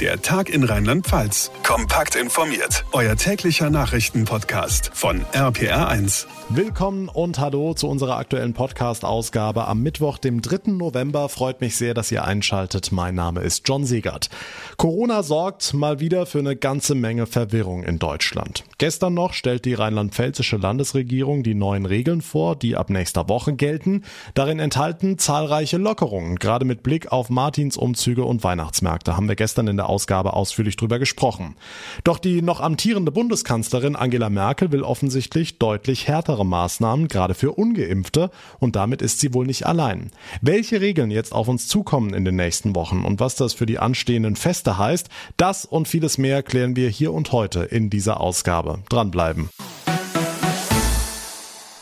Der Tag in Rheinland-Pfalz. Kompakt informiert. Euer täglicher Nachrichtenpodcast von RPR1. Willkommen und hallo zu unserer aktuellen Podcast-Ausgabe am Mittwoch, dem 3. November. Freut mich sehr, dass ihr einschaltet. Mein Name ist John Segert. Corona sorgt mal wieder für eine ganze Menge Verwirrung in Deutschland. Gestern noch stellt die rheinland-pfälzische Landesregierung die neuen Regeln vor, die ab nächster Woche gelten. Darin enthalten zahlreiche Lockerungen. Gerade mit Blick auf Martinsumzüge und Weihnachtsmärkte haben wir gestern in der Ausgabe ausführlich drüber gesprochen. Doch die noch amtierende Bundeskanzlerin Angela Merkel will offensichtlich deutlich härtere Maßnahmen, gerade für Ungeimpfte, und damit ist sie wohl nicht allein. Welche Regeln jetzt auf uns zukommen in den nächsten Wochen und was das für die anstehenden Feste heißt, das und vieles mehr klären wir hier und heute in dieser Ausgabe. Dranbleiben.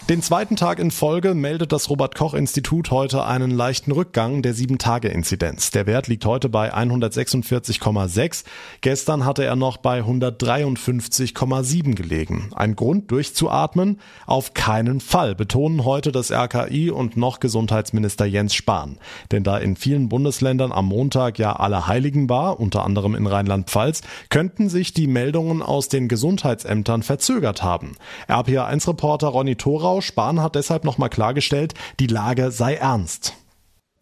Den zweiten Tag in Folge meldet das Robert Koch Institut heute einen leichten Rückgang der 7-Tage-Inzidenz. Der Wert liegt heute bei 146,6. Gestern hatte er noch bei 153,7 gelegen. Ein Grund durchzuatmen? Auf keinen Fall, betonen heute das RKI und noch Gesundheitsminister Jens Spahn. Denn da in vielen Bundesländern am Montag ja alle Heiligen war, unter anderem in Rheinland-Pfalz, könnten sich die Meldungen aus den Gesundheitsämtern verzögert haben. RPA1-Reporter Ronny Thorau Spahn hat deshalb nochmal klargestellt, die Lage sei ernst.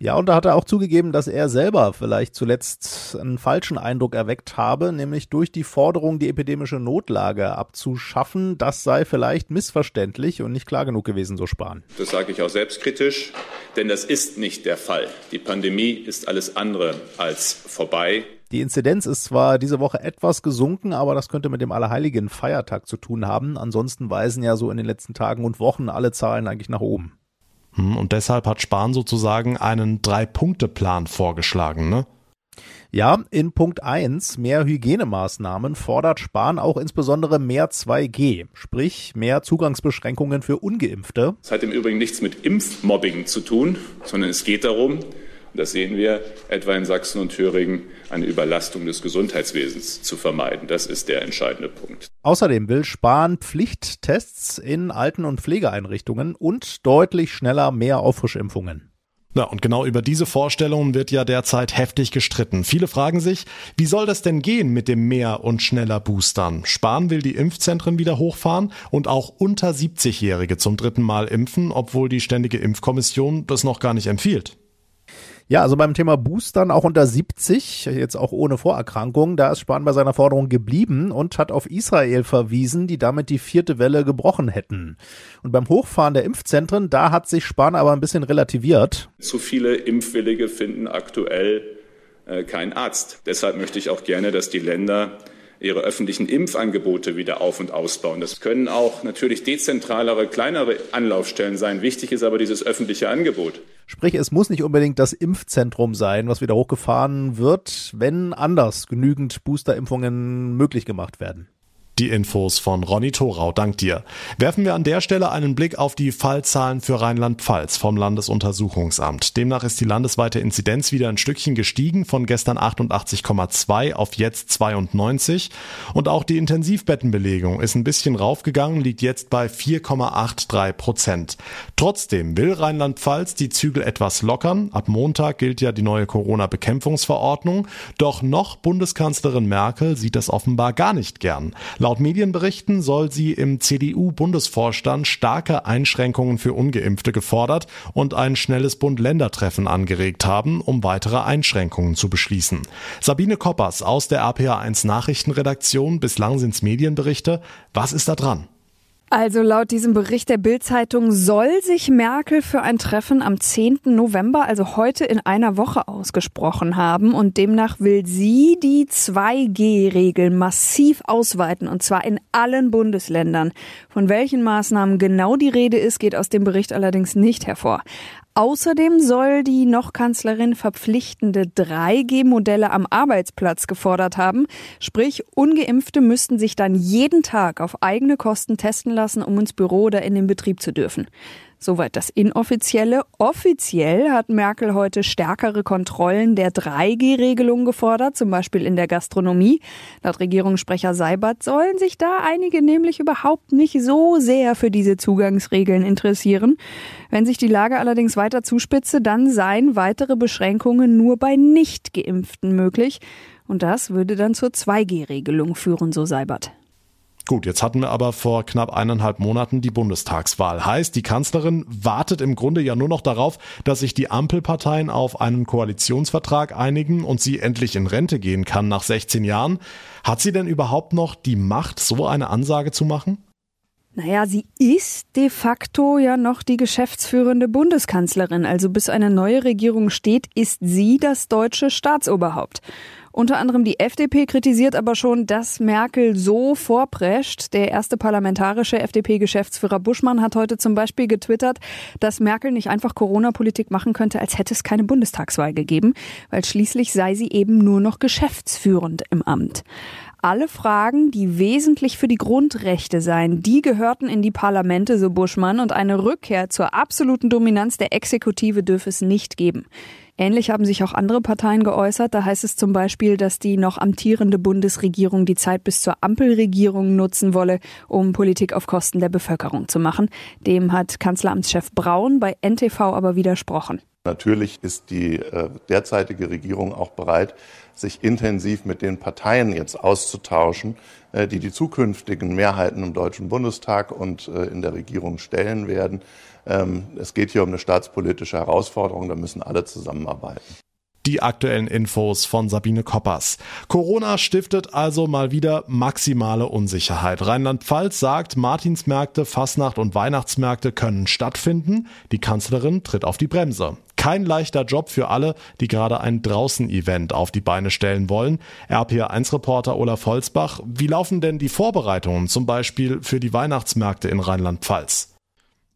Ja, und da hat er auch zugegeben, dass er selber vielleicht zuletzt einen falschen Eindruck erweckt habe, nämlich durch die Forderung, die epidemische Notlage abzuschaffen. Das sei vielleicht missverständlich und nicht klar genug gewesen, so Spahn. Das sage ich auch selbstkritisch, denn das ist nicht der Fall. Die Pandemie ist alles andere als vorbei. Die Inzidenz ist zwar diese Woche etwas gesunken, aber das könnte mit dem Allerheiligen Feiertag zu tun haben. Ansonsten weisen ja so in den letzten Tagen und Wochen alle Zahlen eigentlich nach oben. Hm, und deshalb hat Spahn sozusagen einen Drei-Punkte-Plan vorgeschlagen, ne? Ja, in Punkt 1, mehr Hygienemaßnahmen, fordert Spahn auch insbesondere mehr 2G, sprich mehr Zugangsbeschränkungen für ungeimpfte. Das hat im Übrigen nichts mit Impfmobbing zu tun, sondern es geht darum, das sehen wir etwa in Sachsen und Thüringen, eine Überlastung des Gesundheitswesens zu vermeiden. Das ist der entscheidende Punkt. Außerdem will Spahn Pflichttests in Alten- und Pflegeeinrichtungen und deutlich schneller mehr Auffrischimpfungen. Ja, und genau über diese Vorstellungen wird ja derzeit heftig gestritten. Viele fragen sich, wie soll das denn gehen mit dem mehr und schneller Boostern? Spahn will die Impfzentren wieder hochfahren und auch unter 70-Jährige zum dritten Mal impfen, obwohl die Ständige Impfkommission das noch gar nicht empfiehlt. Ja, also beim Thema Boostern auch unter 70, jetzt auch ohne Vorerkrankung, da ist Spahn bei seiner Forderung geblieben und hat auf Israel verwiesen, die damit die vierte Welle gebrochen hätten. Und beim Hochfahren der Impfzentren, da hat sich Spahn aber ein bisschen relativiert. Zu viele Impfwillige finden aktuell äh, keinen Arzt. Deshalb möchte ich auch gerne, dass die Länder ihre öffentlichen Impfangebote wieder auf und ausbauen. Das können auch natürlich dezentralere, kleinere Anlaufstellen sein. Wichtig ist aber dieses öffentliche Angebot. Sprich, es muss nicht unbedingt das Impfzentrum sein, was wieder hochgefahren wird, wenn anders genügend Boosterimpfungen möglich gemacht werden. Die Infos von Ronny Thorau, dank dir. Werfen wir an der Stelle einen Blick auf die Fallzahlen für Rheinland-Pfalz vom Landesuntersuchungsamt. Demnach ist die landesweite Inzidenz wieder ein Stückchen gestiegen von gestern 88,2 auf jetzt 92 und auch die Intensivbettenbelegung ist ein bisschen raufgegangen, liegt jetzt bei 4,83 Prozent. Trotzdem will Rheinland-Pfalz die Zügel etwas lockern. Ab Montag gilt ja die neue Corona-Bekämpfungsverordnung. Doch noch Bundeskanzlerin Merkel sieht das offenbar gar nicht gern. Laut Medienberichten soll sie im CDU-Bundesvorstand starke Einschränkungen für Ungeimpfte gefordert und ein schnelles Bund-Länder-Treffen angeregt haben, um weitere Einschränkungen zu beschließen. Sabine Koppers aus der RPA1 Nachrichtenredaktion, bislang sind's Medienberichte. Was ist da dran? Also laut diesem Bericht der Bild-Zeitung soll sich Merkel für ein Treffen am 10. November, also heute in einer Woche ausgesprochen haben und demnach will sie die 2G-Regel massiv ausweiten und zwar in allen Bundesländern. Von welchen Maßnahmen genau die Rede ist, geht aus dem Bericht allerdings nicht hervor. Außerdem soll die noch Kanzlerin verpflichtende 3G-Modelle am Arbeitsplatz gefordert haben. Sprich, ungeimpfte müssten sich dann jeden Tag auf eigene Kosten testen lassen, um ins Büro oder in den Betrieb zu dürfen. Soweit das Inoffizielle. Offiziell hat Merkel heute stärkere Kontrollen der 3G-Regelung gefordert, zum Beispiel in der Gastronomie. Laut Regierungssprecher Seibert sollen sich da einige nämlich überhaupt nicht so sehr für diese Zugangsregeln interessieren. Wenn sich die Lage allerdings weiter zuspitze, dann seien weitere Beschränkungen nur bei Nicht-Geimpften möglich. Und das würde dann zur 2G-Regelung führen, so Seibert. Gut, jetzt hatten wir aber vor knapp eineinhalb Monaten die Bundestagswahl. Heißt, die Kanzlerin wartet im Grunde ja nur noch darauf, dass sich die Ampelparteien auf einen Koalitionsvertrag einigen und sie endlich in Rente gehen kann nach 16 Jahren. Hat sie denn überhaupt noch die Macht, so eine Ansage zu machen? Naja, sie ist de facto ja noch die geschäftsführende Bundeskanzlerin. Also bis eine neue Regierung steht, ist sie das deutsche Staatsoberhaupt. Unter anderem die FDP kritisiert aber schon, dass Merkel so vorprescht. Der erste parlamentarische FDP-Geschäftsführer Buschmann hat heute zum Beispiel getwittert, dass Merkel nicht einfach Corona-Politik machen könnte, als hätte es keine Bundestagswahl gegeben, weil schließlich sei sie eben nur noch geschäftsführend im Amt. Alle Fragen, die wesentlich für die Grundrechte seien, die gehörten in die Parlamente, so Buschmann, und eine Rückkehr zur absoluten Dominanz der Exekutive dürfe es nicht geben. Ähnlich haben sich auch andere Parteien geäußert. Da heißt es zum Beispiel, dass die noch amtierende Bundesregierung die Zeit bis zur Ampelregierung nutzen wolle, um Politik auf Kosten der Bevölkerung zu machen. Dem hat Kanzleramtschef Braun bei NTV aber widersprochen. Natürlich ist die äh, derzeitige Regierung auch bereit, sich intensiv mit den Parteien jetzt auszutauschen, äh, die die zukünftigen Mehrheiten im Deutschen Bundestag und äh, in der Regierung stellen werden. Ähm, es geht hier um eine staatspolitische Herausforderung, da müssen alle zusammenarbeiten. Die aktuellen Infos von Sabine Koppers. Corona stiftet also mal wieder maximale Unsicherheit. Rheinland-Pfalz sagt, Martinsmärkte, Fasnacht und Weihnachtsmärkte können stattfinden. Die Kanzlerin tritt auf die Bremse. Kein leichter Job für alle, die gerade ein Draußen-Event auf die Beine stellen wollen. RPA1-Reporter Olaf Holzbach, wie laufen denn die Vorbereitungen zum Beispiel für die Weihnachtsmärkte in Rheinland-Pfalz?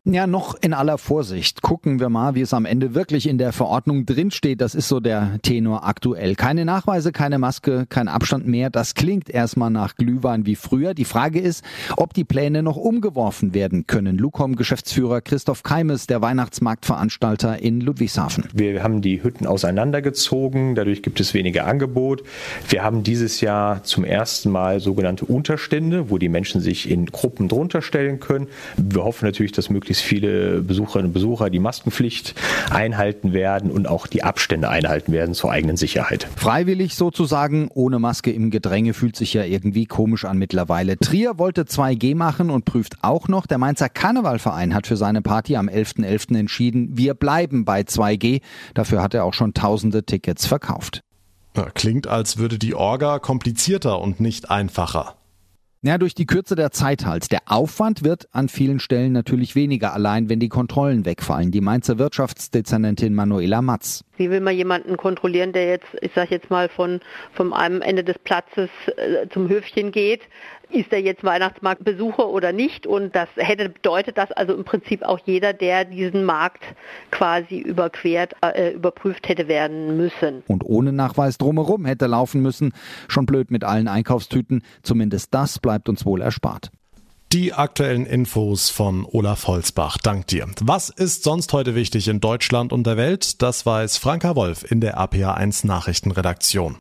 Ja, noch in aller Vorsicht. Gucken wir mal, wie es am Ende wirklich in der Verordnung drinsteht. Das ist so der Tenor aktuell. Keine Nachweise, keine Maske, kein Abstand mehr. Das klingt erstmal nach Glühwein wie früher. Die Frage ist, ob die Pläne noch umgeworfen werden können. Lucom-Geschäftsführer Christoph Keimes, der Weihnachtsmarktveranstalter in Ludwigshafen. Wir haben die Hütten auseinandergezogen. Dadurch gibt es weniger Angebot. Wir haben dieses Jahr zum ersten Mal sogenannte Unterstände, wo die Menschen sich in Gruppen drunter stellen können. Wir hoffen natürlich, dass möglichst möglichst viele Besucherinnen und Besucher die Maskenpflicht einhalten werden und auch die Abstände einhalten werden zur eigenen Sicherheit. Freiwillig sozusagen, ohne Maske im Gedränge fühlt sich ja irgendwie komisch an mittlerweile. Trier wollte 2G machen und prüft auch noch. Der Mainzer Karnevalverein hat für seine Party am 11.11. .11. entschieden, wir bleiben bei 2G. Dafür hat er auch schon tausende Tickets verkauft. klingt, als würde die Orga komplizierter und nicht einfacher. Ja, durch die Kürze der Zeit halt. Der Aufwand wird an vielen Stellen natürlich weniger, allein wenn die Kontrollen wegfallen. Die Mainzer Wirtschaftsdezernentin Manuela Matz. Wie will man jemanden kontrollieren, der jetzt, ich sag jetzt mal, von, von einem Ende des Platzes äh, zum Höfchen geht? Ist er jetzt Weihnachtsmarktbesucher oder nicht? Und das hätte bedeutet, dass also im Prinzip auch jeder, der diesen Markt quasi überquert, äh, überprüft hätte werden müssen. Und ohne Nachweis drumherum hätte laufen müssen. Schon blöd mit allen Einkaufstüten. Zumindest das bleibt uns wohl erspart. Die aktuellen Infos von Olaf Holzbach. Dank dir. Was ist sonst heute wichtig in Deutschland und der Welt? Das weiß Franka Wolf in der APA1 Nachrichtenredaktion.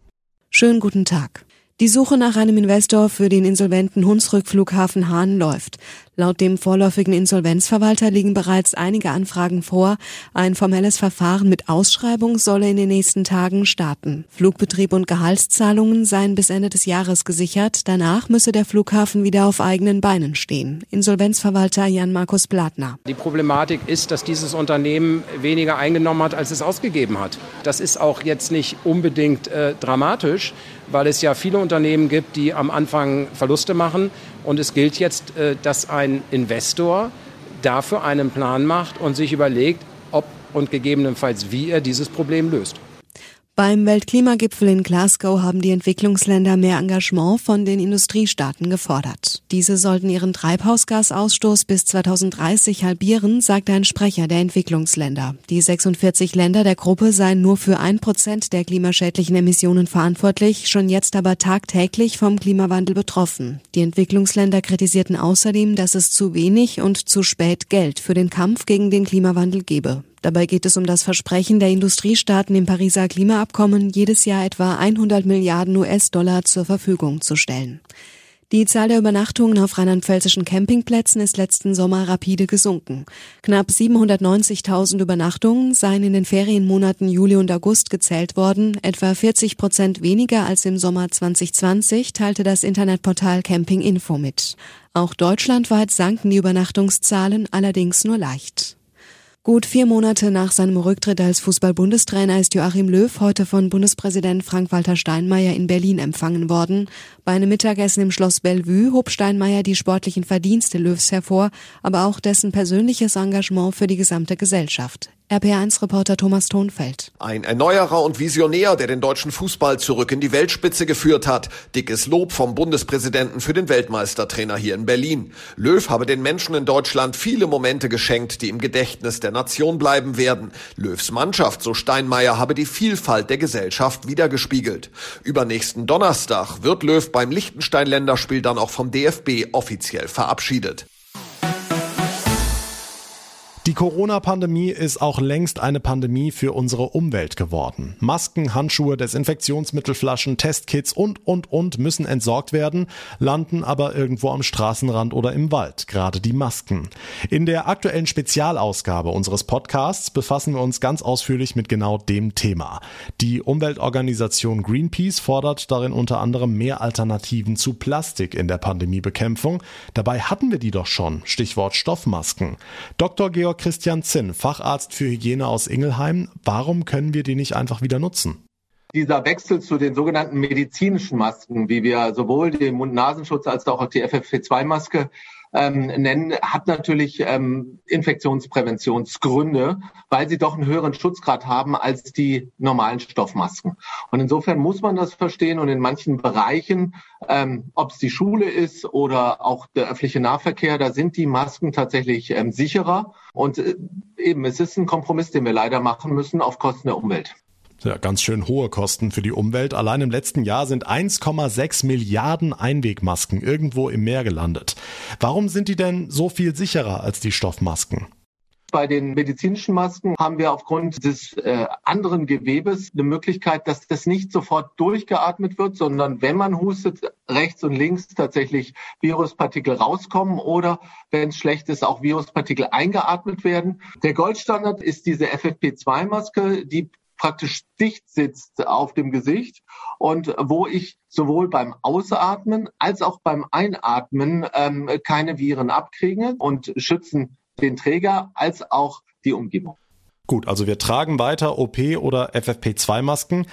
Schönen guten Tag. Die Suche nach einem Investor für den insolventen Hunsrück-Flughafen Hahn läuft. Laut dem vorläufigen Insolvenzverwalter liegen bereits einige Anfragen vor. Ein formelles Verfahren mit Ausschreibung solle in den nächsten Tagen starten. Flugbetrieb und Gehaltszahlungen seien bis Ende des Jahres gesichert. Danach müsse der Flughafen wieder auf eigenen Beinen stehen. Insolvenzverwalter Jan-Markus Blatner. Die Problematik ist, dass dieses Unternehmen weniger eingenommen hat, als es ausgegeben hat. Das ist auch jetzt nicht unbedingt äh, dramatisch, weil es ja viele Unternehmen gibt, die am Anfang Verluste machen. Und es gilt jetzt, äh, dass ein Investor dafür einen Plan macht und sich überlegt, ob und gegebenenfalls wie er dieses Problem löst. Beim Weltklimagipfel in Glasgow haben die Entwicklungsländer mehr Engagement von den Industriestaaten gefordert. Diese sollten ihren Treibhausgasausstoß bis 2030 halbieren, sagt ein Sprecher der Entwicklungsländer. Die 46 Länder der Gruppe seien nur für ein Prozent der klimaschädlichen Emissionen verantwortlich, schon jetzt aber tagtäglich vom Klimawandel betroffen. Die Entwicklungsländer kritisierten außerdem, dass es zu wenig und zu spät Geld für den Kampf gegen den Klimawandel gebe. Dabei geht es um das Versprechen der Industriestaaten im Pariser Klimaabkommen, jedes Jahr etwa 100 Milliarden US-Dollar zur Verfügung zu stellen. Die Zahl der Übernachtungen auf rheinland-pfälzischen Campingplätzen ist letzten Sommer rapide gesunken. Knapp 790.000 Übernachtungen seien in den Ferienmonaten Juli und August gezählt worden, etwa 40 Prozent weniger als im Sommer 2020, teilte das Internetportal Camping Info mit. Auch deutschlandweit sanken die Übernachtungszahlen allerdings nur leicht. Gut vier Monate nach seinem Rücktritt als Fußball-Bundestrainer ist Joachim Löw heute von Bundespräsident Frank-Walter Steinmeier in Berlin empfangen worden. Bei einem Mittagessen im Schloss Bellevue hob Steinmeier die sportlichen Verdienste Löws hervor, aber auch dessen persönliches Engagement für die gesamte Gesellschaft. RPA1-Reporter Thomas Thonfeld. Ein Erneuerer und Visionär, der den deutschen Fußball zurück in die Weltspitze geführt hat. Dickes Lob vom Bundespräsidenten für den Weltmeistertrainer hier in Berlin. Löw habe den Menschen in Deutschland viele Momente geschenkt, die im Gedächtnis der Nation bleiben werden. Löws Mannschaft, so Steinmeier, habe die Vielfalt der Gesellschaft wiedergespiegelt. Übernächsten Donnerstag wird Löw beim Liechtenstein-Länderspiel dann auch vom DFB offiziell verabschiedet. Die Corona-Pandemie ist auch längst eine Pandemie für unsere Umwelt geworden. Masken, Handschuhe, Desinfektionsmittelflaschen, Testkits und, und, und müssen entsorgt werden, landen aber irgendwo am Straßenrand oder im Wald, gerade die Masken. In der aktuellen Spezialausgabe unseres Podcasts befassen wir uns ganz ausführlich mit genau dem Thema. Die Umweltorganisation Greenpeace fordert darin unter anderem mehr Alternativen zu Plastik in der Pandemiebekämpfung. Dabei hatten wir die doch schon. Stichwort Stoffmasken. Dr. Georg Dr. Christian Zinn, Facharzt für Hygiene aus Ingelheim. Warum können wir die nicht einfach wieder nutzen? Dieser Wechsel zu den sogenannten medizinischen Masken, wie wir sowohl den Mund-Nasenschutz als auch die FFP2-Maske ähm, nennen, hat natürlich ähm, Infektionspräventionsgründe, weil sie doch einen höheren Schutzgrad haben als die normalen Stoffmasken. Und insofern muss man das verstehen und in manchen Bereichen, ähm, ob es die Schule ist oder auch der öffentliche Nahverkehr, da sind die Masken tatsächlich ähm, sicherer. Und äh, eben, es ist ein Kompromiss, den wir leider machen müssen auf Kosten der Umwelt. Ja, ganz schön hohe Kosten für die Umwelt. Allein im letzten Jahr sind 1,6 Milliarden Einwegmasken irgendwo im Meer gelandet. Warum sind die denn so viel sicherer als die Stoffmasken? Bei den medizinischen Masken haben wir aufgrund des äh, anderen Gewebes eine Möglichkeit, dass das nicht sofort durchgeatmet wird, sondern wenn man hustet, rechts und links tatsächlich Viruspartikel rauskommen oder wenn es schlecht ist, auch Viruspartikel eingeatmet werden. Der Goldstandard ist diese FFP2-Maske, die praktisch dicht sitzt auf dem Gesicht und wo ich sowohl beim Ausatmen als auch beim Einatmen ähm, keine Viren abkriege und schützen den Träger als auch die Umgebung. Gut, also wir tragen weiter OP oder FFP2-Masken.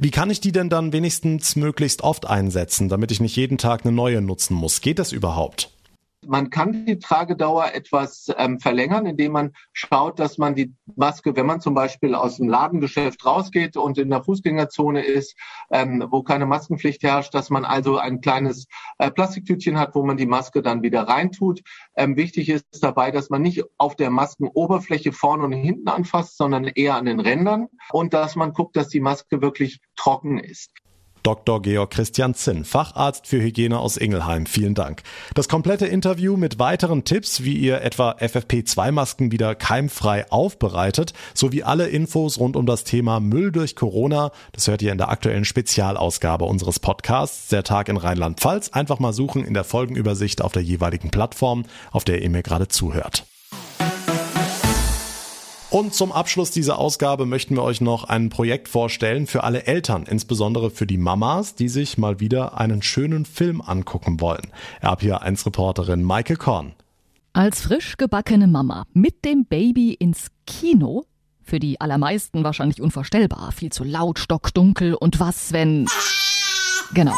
Wie kann ich die denn dann wenigstens möglichst oft einsetzen, damit ich nicht jeden Tag eine neue nutzen muss? Geht das überhaupt? Man kann die Tragedauer etwas ähm, verlängern, indem man schaut, dass man die Maske, wenn man zum Beispiel aus dem Ladengeschäft rausgeht und in der Fußgängerzone ist, ähm, wo keine Maskenpflicht herrscht, dass man also ein kleines äh, Plastiktütchen hat, wo man die Maske dann wieder reintut. Ähm, wichtig ist dabei, dass man nicht auf der Maskenoberfläche vorne und hinten anfasst, sondern eher an den Rändern und dass man guckt, dass die Maske wirklich trocken ist. Dr. Georg Christian Zinn, Facharzt für Hygiene aus Ingelheim. Vielen Dank. Das komplette Interview mit weiteren Tipps, wie ihr etwa FFP2-Masken wieder keimfrei aufbereitet, sowie alle Infos rund um das Thema Müll durch Corona, das hört ihr in der aktuellen Spezialausgabe unseres Podcasts Der Tag in Rheinland-Pfalz. Einfach mal suchen in der Folgenübersicht auf der jeweiligen Plattform, auf der ihr mir gerade zuhört. Und zum Abschluss dieser Ausgabe möchten wir euch noch ein Projekt vorstellen für alle Eltern, insbesondere für die Mamas, die sich mal wieder einen schönen Film angucken wollen. RPA1-Reporterin Maike Korn. Als frisch gebackene Mama mit dem Baby ins Kino? Für die allermeisten wahrscheinlich unvorstellbar. Viel zu laut, stockdunkel und was, wenn... Genau.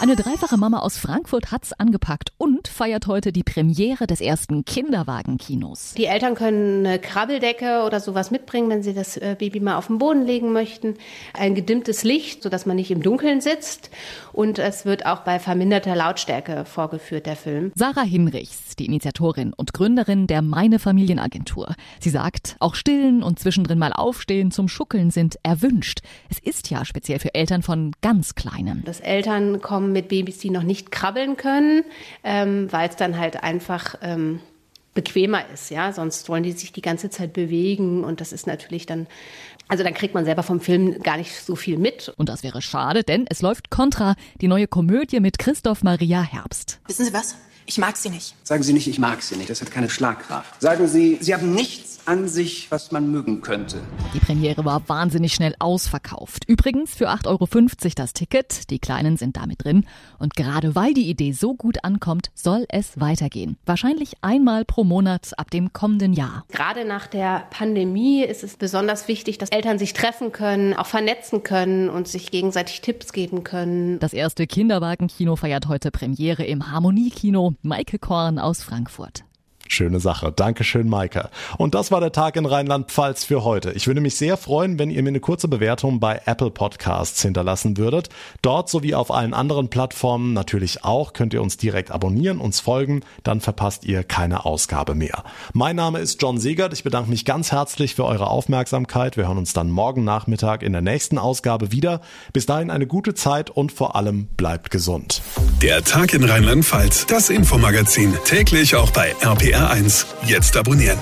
Eine dreifache Mama aus Frankfurt hat's angepackt und feiert heute die Premiere des ersten Kinderwagenkinos. Die Eltern können eine Krabbeldecke oder sowas mitbringen, wenn sie das äh, Baby mal auf den Boden legen möchten. Ein gedimmtes Licht, sodass man nicht im Dunkeln sitzt. Und es wird auch bei verminderter Lautstärke vorgeführt, der Film. Sarah Hinrichs, die Initiatorin und Gründerin der Meine Familienagentur. Sie sagt, auch stillen und zwischendrin mal aufstehen zum Schuckeln sind erwünscht. Es ist ja speziell für Eltern von ganz Kleinen. Dass Eltern kommen mit Babys, die noch nicht krabbeln können, ähm, weil es dann halt einfach ähm, bequemer ist, ja. Sonst wollen die sich die ganze Zeit bewegen und das ist natürlich dann also dann kriegt man selber vom Film gar nicht so viel mit. Und das wäre schade, denn es läuft Contra, die neue Komödie mit Christoph Maria Herbst. Wissen Sie was? Ich mag sie nicht. Sagen Sie nicht, ich mag sie nicht. Das hat keine Schlagkraft. Sagen Sie, Sie haben nichts an sich, was man mögen könnte. Die Premiere war wahnsinnig schnell ausverkauft. Übrigens für 8,50 Euro das Ticket. Die Kleinen sind damit drin. Und gerade weil die Idee so gut ankommt, soll es weitergehen. Wahrscheinlich einmal pro Monat ab dem kommenden Jahr. Gerade nach der Pandemie ist es besonders wichtig, dass Eltern sich treffen können, auch vernetzen können und sich gegenseitig Tipps geben können. Das erste Kinderwagenkino feiert heute Premiere im Harmoniekino. Maike Korn aus Frankfurt. Schöne Sache. Dankeschön, Maike. Und das war der Tag in Rheinland-Pfalz für heute. Ich würde mich sehr freuen, wenn ihr mir eine kurze Bewertung bei Apple Podcasts hinterlassen würdet. Dort sowie auf allen anderen Plattformen natürlich auch könnt ihr uns direkt abonnieren, uns folgen, dann verpasst ihr keine Ausgabe mehr. Mein Name ist John Siegert. Ich bedanke mich ganz herzlich für eure Aufmerksamkeit. Wir hören uns dann morgen Nachmittag in der nächsten Ausgabe wieder. Bis dahin eine gute Zeit und vor allem bleibt gesund. Der Tag in Rheinland-Pfalz, das Infomagazin, täglich auch bei RPR1. Jetzt abonnieren.